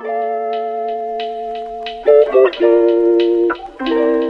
Thank you.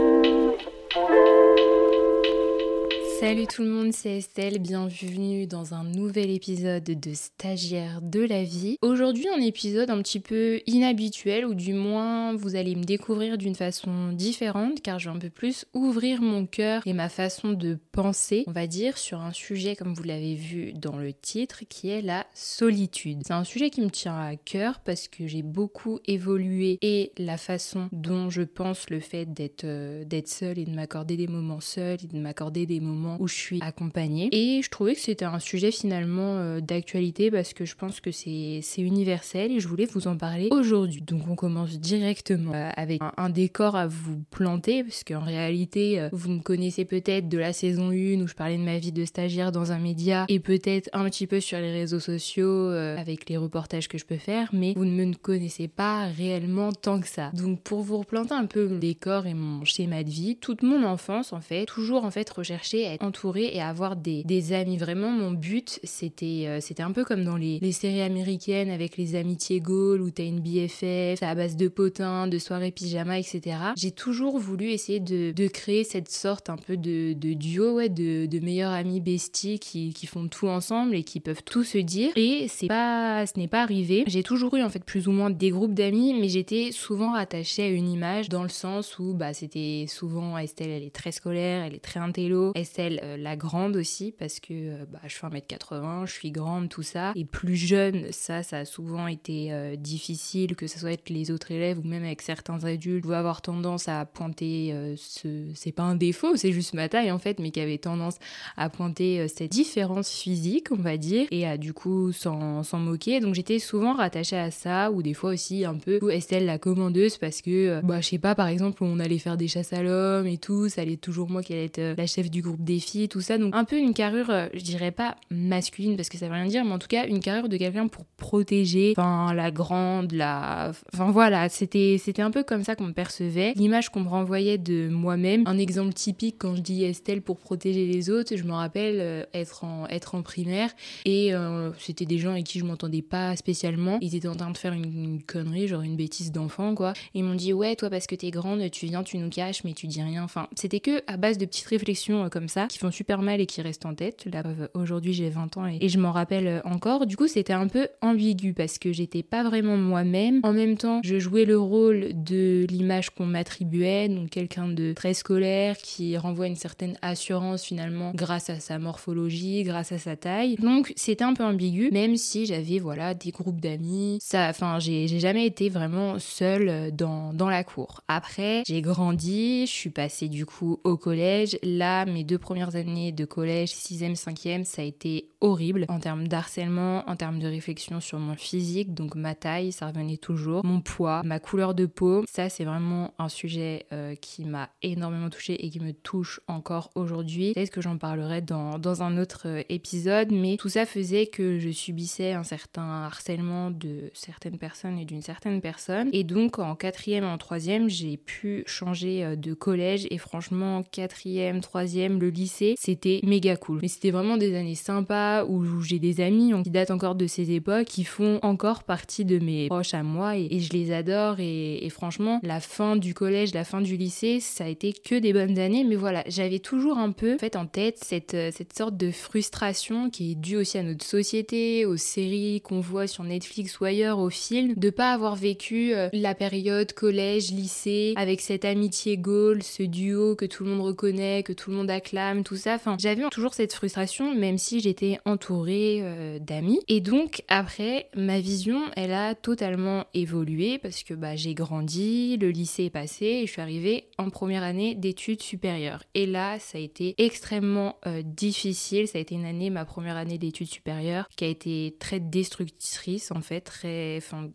Salut tout le monde, c'est Estelle, bienvenue dans un nouvel épisode de Stagiaire de la vie. Aujourd'hui un épisode un petit peu inhabituel ou du moins vous allez me découvrir d'une façon différente car je vais un peu plus ouvrir mon cœur et ma façon de penser, on va dire, sur un sujet comme vous l'avez vu dans le titre qui est la solitude. C'est un sujet qui me tient à cœur parce que j'ai beaucoup évolué et la façon dont je pense le fait d'être euh, seule et de m'accorder des moments seuls et de m'accorder des moments où je suis accompagnée. Et je trouvais que c'était un sujet finalement euh, d'actualité parce que je pense que c'est universel et je voulais vous en parler aujourd'hui. Donc on commence directement euh, avec un, décor à vous planter parce qu'en réalité, euh, vous me connaissez peut-être de la saison 1 où je parlais de ma vie de stagiaire dans un média et peut-être un petit peu sur les réseaux sociaux avec les reportages que je peux faire, mais vous ne me connaissez pas réellement tant que ça. Donc pour vous replanter un peu le décor et mon schéma de vie, toute mon enfance en fait, toujours en fait rechercher à entourée et avoir des, des amis. Vraiment, mon but, c'était euh, c'était un peu comme dans les, les, séries américaines avec les amitiés Gaulle où t'as une BFF, à base de potins, de soirées pyjama, etc. J'ai toujours voulu essayer de, de, créer cette sorte un peu de, de duo, ouais, de, de, meilleurs amis besties qui, qui, font tout ensemble et qui peuvent tout se dire. Et c'est pas, ce n'est pas arrivé. J'ai toujours eu en fait plus ou moins des groupes d'amis, mais j'étais souvent rattachée à une image dans le sens où bah, c'était souvent Estelle, elle est très scolaire, elle est très intello. Estelle, euh, la grande aussi, parce que euh, bah, je fais 1m80, je suis grande, tout ça. Et plus jeune, ça, ça a souvent été euh, difficile, que ce soit avec les autres élèves ou même avec certains adultes. Vais avoir tendance à pointer ce. C'est pas un défaut, c'est juste ma taille en fait, mais qui avait tendance à pointer cette différence physique, on va dire, et à du coup s'en moquer. Donc j'étais souvent rattachée à ça, ou des fois aussi un peu Estelle la commandeuse, parce que, bah, je sais pas, par exemple, on allait faire des chasses à l'homme et tout, ça allait toujours moi qui allait être la chef du groupe des filles, tout ça. Donc un peu une carrure, euh, je dirais pas masculine parce que ça veut rien dire, mais en tout cas une carrure de quelqu'un pour protéger, enfin la grande, la, enfin voilà, c'était c'était un peu comme ça qu'on me percevait. L'image qu'on me renvoyait de moi-même. Un exemple typique quand je dis Estelle pour protéger les autres, je me rappelle euh, être en être en primaire et euh, c'était des gens avec qui je m'entendais pas spécialement. Ils étaient en train de faire une, connerie, genre une bêtise d'enfant quoi. ils m'ont dit ouais toi parce que t'es grande, tu viens, tu nous caches, mais tu dis rien. Enfin c'était que à base de petites réflexions comme ça qui font super mal et qui restent en tête. Là, aujourd'hui, j'ai 20 ans et, je m'en rappelle encore. Du coup, c'était un peu ambigu parce que j'étais pas vraiment moi-même. En même temps, je jouais le rôle de l'image qu'on m'attribuait, donc quelqu'un de très scolaire qui renvoie une certaine assurance finalement grâce à sa morphologie, grâce à sa taille. Donc, c'était un peu ambigu, même si j'avais voilà des groupes d'amis. Enfin, j'ai jamais été vraiment seule dans, dans la cour. Après, j'ai grandi, je suis passée du coup au collège. Là, mes deux premières années de collège, 6e, 5e, ça a été horrible en termes d'harcèlement, en termes de réflexion sur mon physique, donc ma taille, ça revenait toujours, mon poids, ma couleur de peau. Ça, c'est vraiment un sujet euh, qui m'a énormément touchée et qui me touche encore aujourd'hui. Peut-être que j'en parlerai dans, dans un autre euh, épisode, mais tout ça faisait que je subissais un certain harcèlement de certaines personnes et d'une certaine personne. Et donc, en quatrième et en troisième, j'ai pu changer euh, de collège et franchement, quatrième, troisième, le lycée, c'était méga cool. Mais c'était vraiment des années sympas où j'ai des amis qui datent encore de ces époques, qui font encore partie de mes proches à moi et, je les adore. Et, franchement, la fin du collège, la fin du lycée, ça a été que des bonnes années. Mais voilà, j'avais toujours un peu fait en tête cette, euh, cette sorte de frustration qui est due aussi à notre société, aux séries qu'on voit sur Netflix ou ailleurs, aux films, de pas avoir vécu euh, la période collège, lycée, avec cette amitié Gaulle, ce duo que tout le monde reconnaît, que tout le monde acclame, tout ça. Enfin, j'avais toujours cette frustration, même si j'étais entourée euh, d'amis. Et donc, après, ma vision, elle a totalement évolué parce que bah, j'ai grandi, le lycée est passé et je suis arrivée en première année d'études supérieures. Et là, ça a été extrêmement euh, difficile. Ça a été une année, ma première année d'études supérieures, qui a été très destructrice en fait,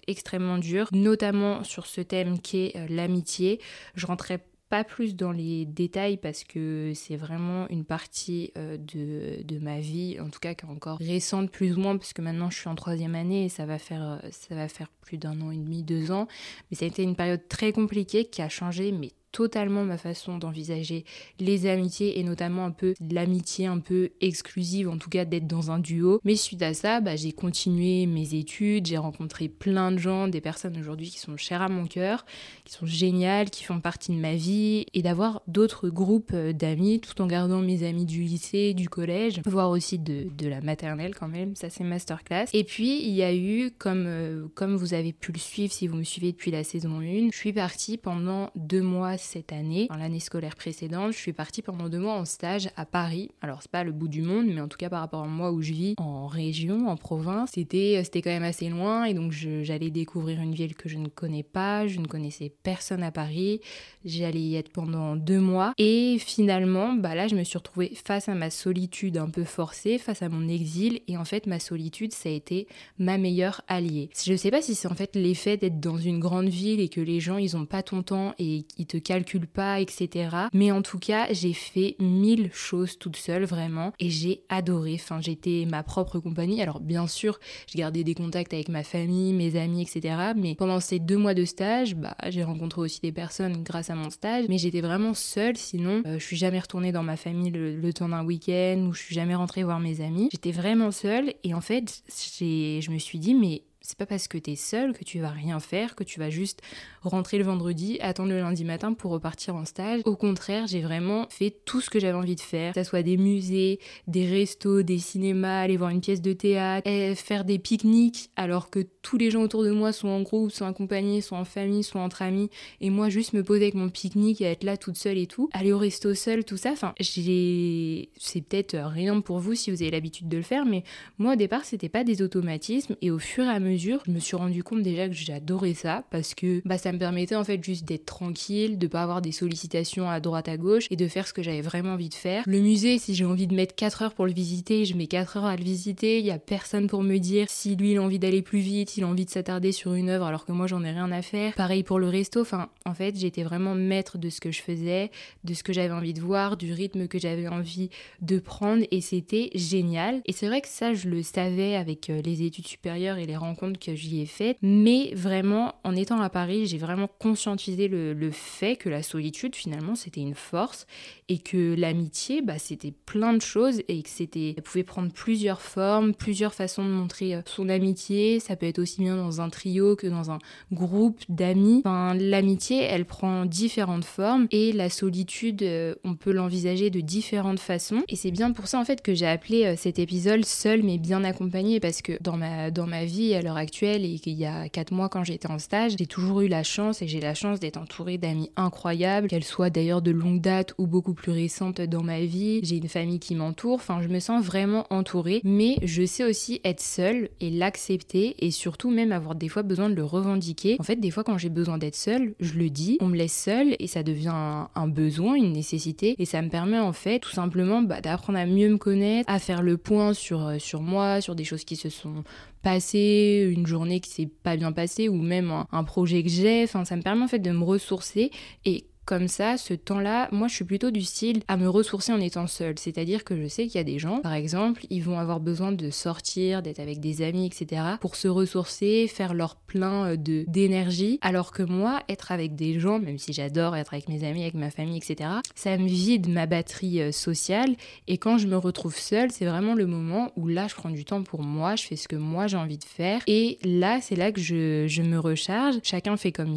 extrêmement dure, notamment sur ce thème qui est euh, l'amitié. Je rentrais plus dans les détails parce que c'est vraiment une partie euh, de, de, ma vie, en tout cas qui est encore récente plus ou moins, parce que maintenant je suis en troisième année et ça va faire, euh, ça va faire plus d'un an et demi, deux ans. Mais ça a été une période très compliquée qui a changé mais totalement ma façon d'envisager les amitiés et notamment un peu l'amitié un peu exclusive, en tout cas d'être dans un duo. Mais suite à ça, bah, j'ai continué mes études, j'ai rencontré plein de gens, des personnes aujourd'hui qui sont chères à mon cœur, qui sont géniales, qui font partie de ma vie et d'avoir d'autres groupes euh, d'amis tout en gardant mes amis du lycée, du collège, voire aussi de, la maternelle quand même, ça c'est masterclass. Et puis il y a eu, comme, euh, comme vous avez pu le suivre si vous me suivez depuis la saison 1, je suis partie pendant deux mois cette année, dans l'année scolaire précédente, je suis partie pendant deux mois en stage à Paris. Alors c'est pas le bout du monde, mais en tout cas par rapport à moi où je vis, en région, en province, c'était c'était quand même assez loin. Et donc j'allais découvrir une ville que je ne connais pas, je ne connaissais personne à Paris, j'allais y être pendant deux mois. Et finalement, bah là je me suis retrouvée face à ma solitude un peu forcée, face à mon exil. Et en fait ma solitude ça a été ma meilleure alliée. Je sais pas si c'est en fait l'effet d'être dans une grande ville et que les gens ils ont pas ton temps et ils te calculent pas, etc. Mais en tout cas, j'ai fait mille choses toute seule, vraiment, et j'ai adoré. Enfin, j'étais ma propre compagnie. Alors, bien sûr, je gardais des contacts avec ma famille, mes amis, etc. Mais pendant ces deux mois de stage, bah, j'ai rencontré aussi des personnes grâce à mon stage, mais j'étais vraiment seule. Sinon, euh, je suis jamais retournée dans ma famille le, le temps d'un week-end ou je suis jamais rentrée voir mes amis. J'étais vraiment seule et en fait, je me suis dit, mais c'est pas parce que t'es seule que tu vas rien faire, que tu vas juste rentrer le vendredi, attendre le lundi matin pour repartir en stage. Au contraire, j'ai vraiment fait tout ce que j'avais envie de faire, que ce soit des musées, des restos, des cinémas, aller voir une pièce de théâtre, faire des pique-niques alors que tous les gens autour de moi sont en groupe, sont accompagnés, sont en famille, sont entre amis, et moi juste me poser avec mon pique-nique et être là toute seule et tout, aller au resto seule, tout ça. Enfin, j'ai, c'est peut-être rien pour vous si vous avez l'habitude de le faire, mais moi au départ c'était pas des automatismes et au fur et à mesure je me suis rendu compte déjà que j'adorais ça parce que bah, ça me permettait en fait juste d'être tranquille, de pas avoir des sollicitations à droite à gauche et de faire ce que j'avais vraiment envie de faire. Le musée, si j'ai envie de mettre 4 heures pour le visiter, je mets 4 heures à le visiter, il y a personne pour me dire si lui il a envie d'aller plus vite, il a envie de s'attarder sur une œuvre alors que moi j'en ai rien à faire. Pareil pour le resto, enfin en fait j'étais vraiment maître de ce que je faisais, de ce que j'avais envie de voir, du rythme que j'avais envie de prendre et c'était génial. Et c'est vrai que ça je le savais avec euh, les études supérieures et les rencontres que j'y ai fait, mais vraiment en étant à Paris, j'ai vraiment conscientisé le, fait que la solitude finalement c'était une force et que l'amitié bah, c'était plein de choses et que c'était, pouvait prendre plusieurs formes, plusieurs façons de montrer euh, son amitié. Ça peut être aussi bien dans un trio que dans un groupe d'amis. Enfin, l'amitié elle prend différentes formes et la solitude euh, on peut l'envisager de différentes façons et c'est bien pour ça en fait que j'ai appelé euh, cet épisode seul mais bien accompagné parce que dans ma dans ma vie alors actuelle et qu'il y a 4 mois quand j'étais en stage, j'ai toujours eu la chance et j'ai la chance d'être entourée d'amis incroyables, qu'elles soient d'ailleurs de longue date ou beaucoup plus récentes dans ma vie. J'ai une famille qui m'entoure, enfin je me sens vraiment entourée, mais je sais aussi être seule et l'accepter et surtout même avoir des fois besoin de le revendiquer. En fait, des fois quand j'ai besoin d'être seule, je le dis, on me laisse seule et ça devient un, besoin, une nécessité et ça me permet en fait tout simplement bah, d'apprendre à mieux me connaître, à faire le point sur, euh, sur moi, sur des choses qui se sont passées, une journée qui s'est pas bien passée ou même un, projet que j'ai. Enfin, ça me permet en fait de me ressourcer et comme ça, ce temps-là, moi je suis plutôt du style à me ressourcer en étant seule. C'est-à-dire que je sais qu'il y a des gens, par exemple, ils vont avoir besoin de sortir, d'être avec des amis, etc. pour se ressourcer, faire leur plein euh, de d'énergie. Alors que moi, être avec des gens, même si j'adore être avec mes amis, avec ma famille, etc., ça me vide ma batterie euh, sociale. Et quand je me retrouve seule, c'est vraiment le moment où là, je prends du temps pour moi, je fais ce que moi j'ai envie de faire. Et là, c'est là que je, je, me recharge. Chacun fait comme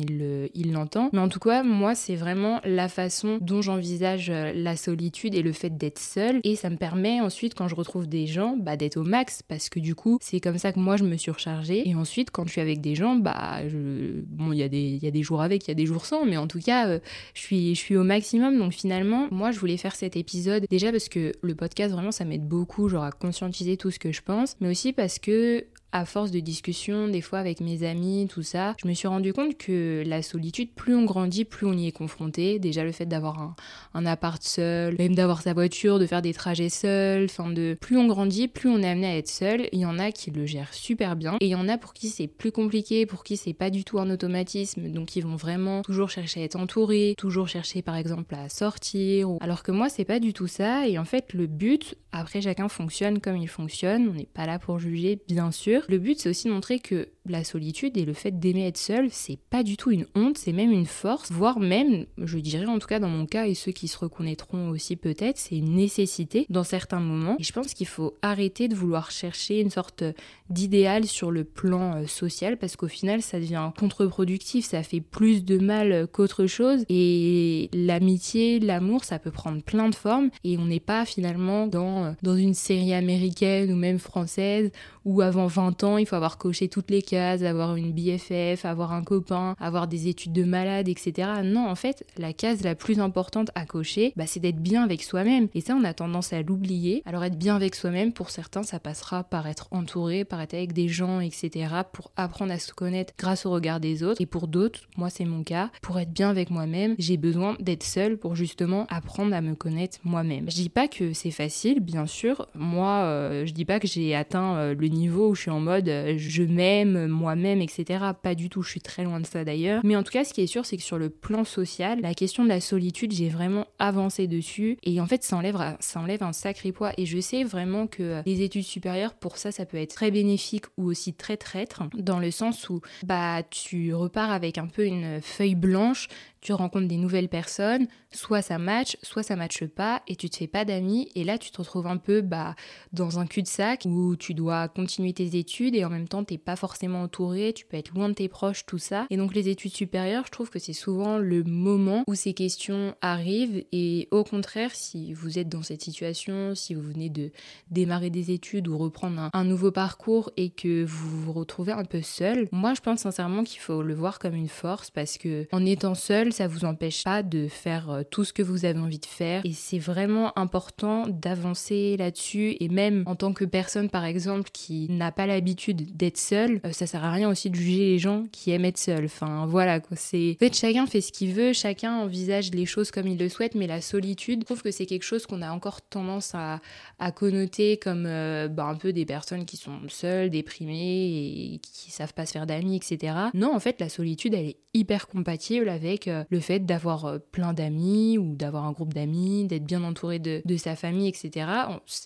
il l'entend. Mais en tout cas, moi, c'est vraiment la façon dont j'envisage euh, la solitude et le fait d'être seule. Et ça me permet ensuite, quand je retrouve des gens, bah, d'être au max parce que du coup, c'est comme ça que moi je me suis rechargée. Et ensuite, quand je suis avec des gens, bah, bon, il y, a des, jours avec, il y a des jours sans, mais en tout cas, euh, je, suis, je suis au maximum. Donc finalement, moi, je voulais faire cet épisode déjà parce que le podcast, vraiment, ça m'aide beaucoup, genre à conscientiser tout ce que je pense, mais aussi parce que à force de discussions, des fois avec mes amis, tout ça, je me suis rendu compte que la solitude, plus on grandit, plus on y est confronté. Déjà le fait d'avoir un, un, appart seul, même d'avoir sa voiture, de faire des trajets seuls, enfin de plus on grandit, plus on est amené à être seul. Il y en a qui le gèrent super bien et il y en a pour qui c'est plus compliqué, pour qui c'est pas du tout un automatisme, donc ils vont vraiment toujours chercher à être entourés, toujours chercher par exemple à sortir. Alors que moi c'est pas du tout ça et en fait le but, après chacun fonctionne comme il fonctionne, on n'est pas là pour juger bien sûr le but, c'est aussi de montrer que la solitude et le fait d'aimer être seul, c'est pas du tout une honte, c'est même une force, voire même, je dirais en tout cas dans mon cas et ceux qui se reconnaîtront aussi peut-être, c'est une nécessité dans certains moments. Et je pense qu'il faut arrêter de vouloir chercher une sorte d'idéal sur le plan euh, social parce qu'au final ça devient contre-productif, ça fait plus de mal qu'autre chose et l'amitié, l'amour, ça peut prendre plein de formes et on n'est pas finalement dans, euh, dans une série américaine ou même française où avant 20 ans il faut avoir coché toutes les cases, avoir une BFF, avoir un copain, avoir des études de malade, etc. Non, en fait, la case la plus importante à cocher, bah, c'est d'être bien avec soi-même et ça on a tendance à l'oublier. Alors être bien avec soi-même, pour certains, ça passera par être entouré, par être avec des gens, etc. pour apprendre à se connaître grâce au regard des autres. Et pour d'autres, moi c'est mon cas, pour être bien avec moi-même, j'ai besoin d'être seule pour justement apprendre à me connaître moi-même. Je dis pas que c'est facile, bien sûr. Moi, euh, je dis pas que j'ai atteint euh, le niveau où je suis en mode euh, je m'aime moi-même, etc. Pas du tout, je suis très loin de ça d'ailleurs. Mais en tout cas, ce qui est sûr, c'est que sur le plan social, la question de la solitude, j'ai vraiment avancé dessus. Et en fait, ça enlève, ça enlève un sacré poids. Et je sais vraiment que les études supérieures, pour ça, ça peut être très bénéfique ou aussi très traître, dans le sens où bah tu repars avec un peu une feuille blanche tu rencontres des nouvelles personnes, soit ça match, soit ça matche pas, et tu te fais pas d'amis, et là tu te retrouves un peu bah, dans un cul-de-sac où tu dois continuer tes études et en même temps t'es pas forcément entouré, tu peux être loin de tes proches, tout ça. Et donc les études supérieures, je trouve que c'est souvent le moment où ces questions arrivent, et au contraire, si vous êtes dans cette situation, si vous venez de démarrer des études ou reprendre un, un nouveau parcours et que vous vous retrouvez un peu seul, moi je pense sincèrement qu'il faut le voir comme une force parce que en étant seul, ça vous empêche pas de faire euh, tout ce que vous avez envie de faire. Et c'est vraiment important d'avancer là-dessus. Et même en tant que personne, par exemple, qui n'a pas l'habitude d'être seule, euh, ça sert à rien aussi de juger les gens qui aiment être seuls. Enfin, voilà, quoi. C'est... En fait, chacun fait ce qu'il veut, chacun envisage les choses comme il le souhaite, mais la solitude, je trouve que c'est quelque chose qu'on a encore tendance à, à connoter comme euh, bah, un peu des personnes qui sont seules, déprimées et qui savent pas se faire d'amis, etc. Non, en fait, la solitude, elle est hyper compatible avec le fait d'avoir euh, plein d'amis ou d'avoir un groupe d'amis, d'être bien entouré de, sa famille, etc.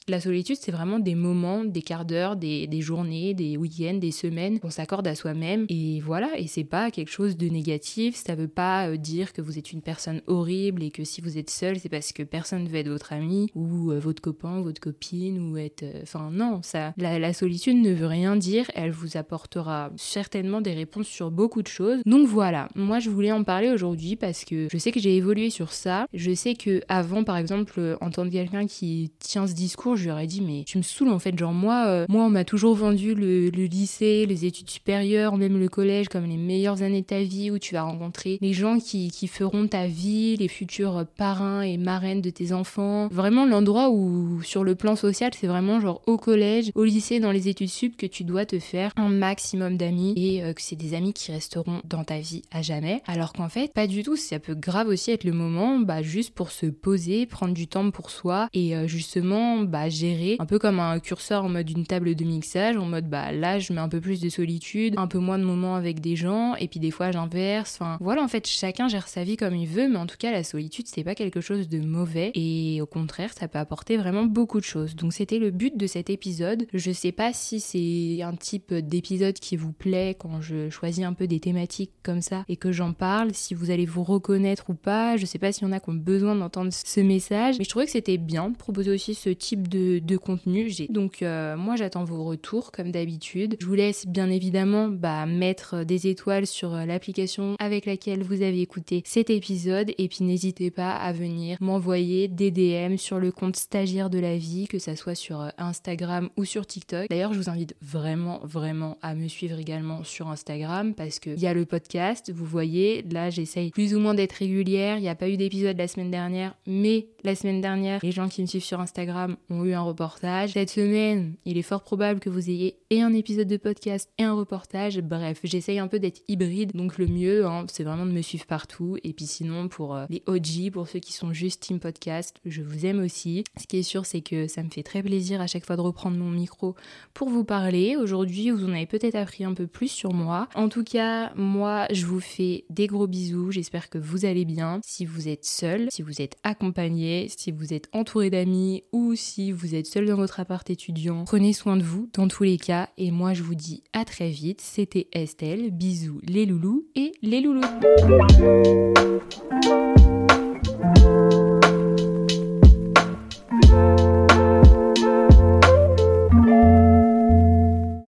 La solitude, c'est vraiment des moments, des quarts d'heure, des, journées, des week-ends, des semaines qu'on s'accorde à soi-même. Et voilà, et c'est pas quelque chose de négatif. Ça veut pas euh, dire que vous êtes une personne horrible et que si vous êtes seul, c'est parce que personne ne veut être votre ami ou votre copain, votre copine ou être. Enfin, non, ça. La solitude ne veut rien dire. Elle vous apportera certainement des réponses sur beaucoup de choses. Donc voilà, moi je voulais en parler aujourd'hui parce que je sais que j'ai évolué sur ça. Je sais que avant, par exemple, entendre quelqu'un qui tient ce discours, je lui aurais dit mais tu me saoules en fait. Genre moi, euh, moi on m'a toujours vendu le, lycée, les études supérieures, même le collège comme les meilleures années de ta vie où tu vas rencontrer les gens qui, qui feront ta vie, les futurs parrains et marraines de tes enfants. Vraiment l'endroit où sur le plan social, c'est vraiment genre au collège, au lycée, dans les études sup que tu dois te faire un maximum d'amis et euh, que c'est des amis qui resteront dans ta vie à jamais. Alors qu'en fait, pas du tout, ça peut grave aussi être le moment bah, juste pour se poser, prendre du temps pour soi et euh, justement bah, gérer un peu comme un curseur en mode une table de mixage, en mode bah là je mets un peu plus de solitude, un peu moins de moments avec des gens et puis des fois j'inverse. Enfin voilà en fait chacun gère sa vie comme il veut, mais en tout cas la solitude c'est pas quelque chose de mauvais et au contraire ça peut apporter vraiment beaucoup de choses. Donc c'était le but de cet épisode. Je sais pas si c'est un type d'épisode qui vous plaît quand je choisis un peu des thématiques comme ça et que j'en parle, si vous allez vous reconnaître ou pas. Je sais pas s'il y en a qui ont besoin d'entendre ce message, mais je trouvais que c'était bien de proposer aussi ce type de, de contenu. Donc euh, moi j'attends vos retours comme d'habitude. Je vous laisse bien évidemment bah, mettre des étoiles sur euh, l'application avec laquelle vous avez écouté cet épisode et puis n'hésitez pas à venir m'envoyer des DM sur le compte stagiaire de la vie, que ça soit sur euh, Instagram ou sur TikTok. D'ailleurs je vous invite vraiment vraiment à me suivre également sur Instagram parce qu'il y a le podcast, vous voyez, là j'essaye plus ou moins d'être régulière. Il n'y a pas eu d'épisode la semaine dernière, mais la semaine dernière, les gens qui me suivent sur Instagram ont eu un reportage. Cette semaine, il est fort probable que vous ayez et un épisode de podcast et un reportage. Bref, j'essaye un peu d'être hybride, donc le mieux, hein, c'est vraiment de me suivre partout. Et puis sinon, pour euh, les OG, pour ceux qui sont juste team podcast, je vous aime aussi. Ce qui est sûr, c'est que ça me fait très plaisir à chaque fois de reprendre mon micro pour vous parler. Aujourd'hui, vous en avez peut-être appris un peu plus sur moi. En tout cas, moi, je vous fais des gros bisous. J'espère que vous allez bien. Si vous êtes seul, si vous êtes accompagné, si vous êtes entouré d'amis ou si vous êtes seul dans votre appart étudiant, prenez soin de vous dans tous les cas et moi je vous dis à très vite. C'était Estelle, bisous les loulous et les loulous.